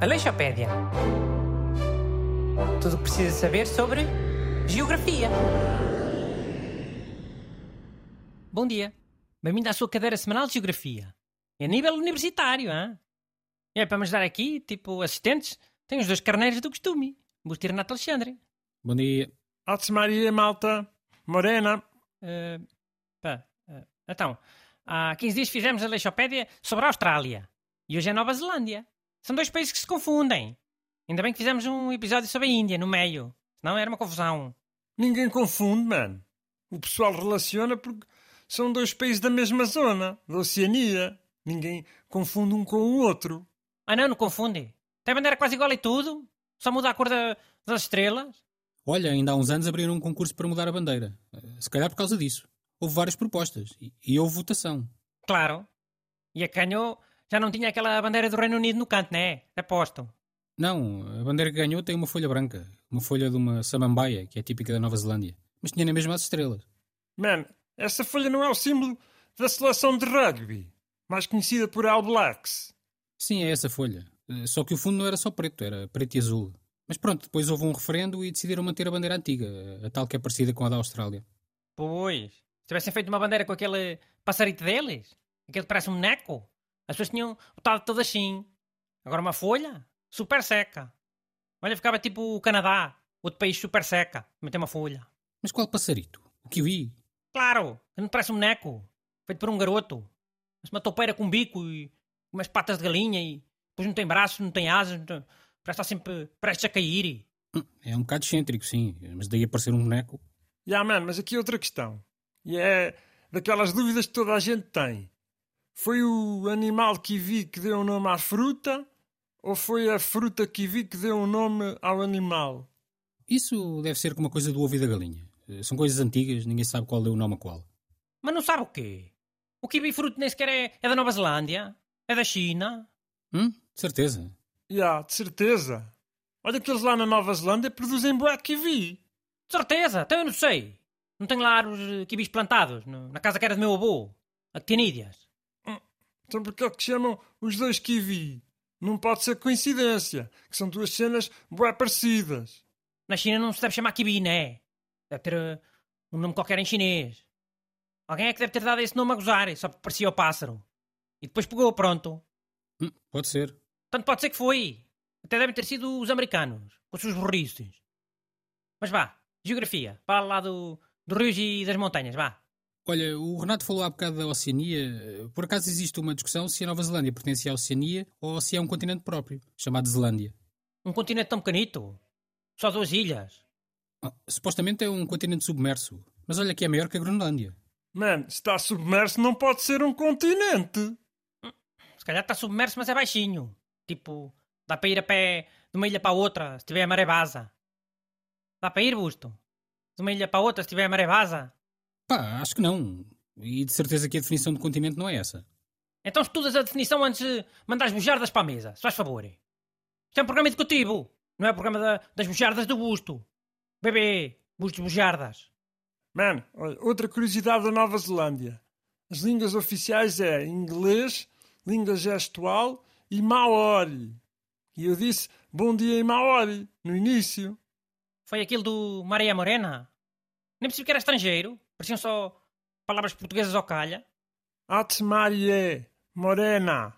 Aleixopédia. Tudo o que precisa saber sobre geografia. Bom dia. Bem-vindo à sua cadeira semanal de geografia. É a nível universitário, hein? É para me ajudar aqui, tipo assistentes, tem os dois carneiros do costume. Busto e Renato Alexandre. Bom dia. Ave Maria, malta. Morena. Uh, pá, uh, então, há 15 dias fizemos a Leixopédia sobre a Austrália. E hoje é Nova Zelândia. São dois países que se confundem. Ainda bem que fizemos um episódio sobre a Índia, no meio. Senão era uma confusão. Ninguém confunde, mano. O pessoal relaciona porque são dois países da mesma zona, da Oceania. Ninguém confunde um com o outro. Ah não, não confunde. Tem bandeira quase igual e tudo. Só muda a cor da, das estrelas. Olha, ainda há uns anos abriram um concurso para mudar a bandeira. Eh, se calhar por causa disso. Houve várias propostas e, e houve votação. Claro. E a canhou já não tinha aquela bandeira do Reino Unido no canto, né? Aposto. Não, a bandeira que ganhou tem uma folha branca. Uma folha de uma samambaia, que é típica da Nova Zelândia. Mas tinha na mesma as estrelas. Man, essa folha não é o símbolo da seleção de rugby, mais conhecida por All Blacks. Sim, é essa folha. Eh, só que o fundo não era só preto, era preto e azul. Mas pronto, depois houve um referendo e decidiram manter a bandeira antiga, a tal que é parecida com a da Austrália. Pois, tivessem feito uma bandeira com aquele passarito deles, aquele que parece um neco, as pessoas tinham botado todas assim. Agora uma folha, super seca. Olha, ficava tipo o Canadá, outro país super seca, meter uma folha. Mas qual passarito? O kiwi? Claro, que não parece um boneco, feito por um garoto. Mas uma toupeira com bico e umas patas de galinha e depois não tem braços, não tem asas, não tem... parece estar sempre prestes a cair. Hum, é um bocado excêntrico, sim, mas daí a parecer um boneco. Já, yeah, man, mas aqui outra questão. E é daquelas dúvidas que toda a gente tem. Foi o animal kiwi que deu o nome à fruta ou foi a fruta kiwi que deu o nome ao animal? Isso deve ser como uma coisa do ovo e da galinha. São coisas antigas, ninguém sabe qual deu o nome a qual. Mas não sabe o quê? O kiwi fruto nem sequer é, é da Nova Zelândia? É da China? Hum, de certeza. Já, yeah, de certeza. Olha que eles lá na Nova Zelândia produzem bué kiwi. De certeza, então eu não sei. Não tenho lá os kiwis plantados, na casa que era do meu avô, a Ctinídeas. Então porquê é que chamam os dois kiwi? Não pode ser coincidência, que são duas cenas bem parecidas. Na China não se deve chamar kiwi, né? Deve ter uh, um nome qualquer em chinês. Alguém é que deve ter dado esse nome a gozar, só porque parecia o pássaro. E depois pegou, pronto. Hum, pode ser. Tanto pode ser que foi. Até devem ter sido os americanos, com os seus burrices. Mas vá, geografia, para lá do, dos rios e das montanhas, vá. Olha, o Renato falou há bocado da Oceania. Por acaso existe uma discussão se a Nova Zelândia pertence à Oceania ou se é um continente próprio, chamado Zelândia. Um continente tão pequenito? Só duas ilhas? Ah, supostamente é um continente submerso, mas olha que é maior que a Groenlândia. Mano, se está submerso não pode ser um continente. Se calhar está submerso, mas é baixinho. Tipo, dá para ir a pé de uma ilha para outra, se tiver a maré vaza. Dá para ir, Busto? De uma ilha para outra, se tiver a maré vaza? Pá, acho que não. E de certeza que a definição de continente não é essa. Então estudas a definição antes de mandar as bujardas para a mesa, se faz favor. Isto é um programa educativo, não é o programa da, das bujardas do busto. Bebê, bustos bujardas. Mano, outra curiosidade da Nova Zelândia. As línguas oficiais é inglês, língua gestual e maori. E eu disse bom dia em maori, no início. Foi aquilo do Maria Morena? Nem percebi que era estrangeiro. Pareciam só palavras portuguesas ao calha. Ate Marie Morena.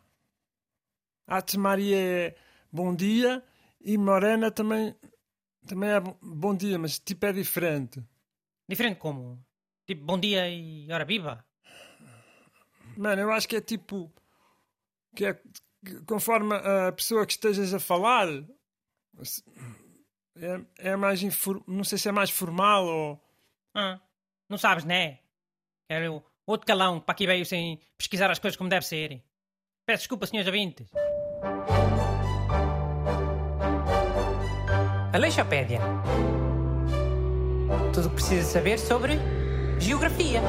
Ate Marie bom dia e Morena também, também é bom dia, mas tipo é diferente. Diferente como? Tipo bom dia e hora viva? Mano, eu acho que é tipo. que é conforme a pessoa que estejas a falar. É, é mais. Infor, não sei se é mais formal ou. Ah. Não sabes, né? Era o outro calão que para aqui veio sem pesquisar as coisas como deve ser. Peço desculpa, senhores ouvintes. Aleixopédia. Tudo o que precisa saber sobre geografia.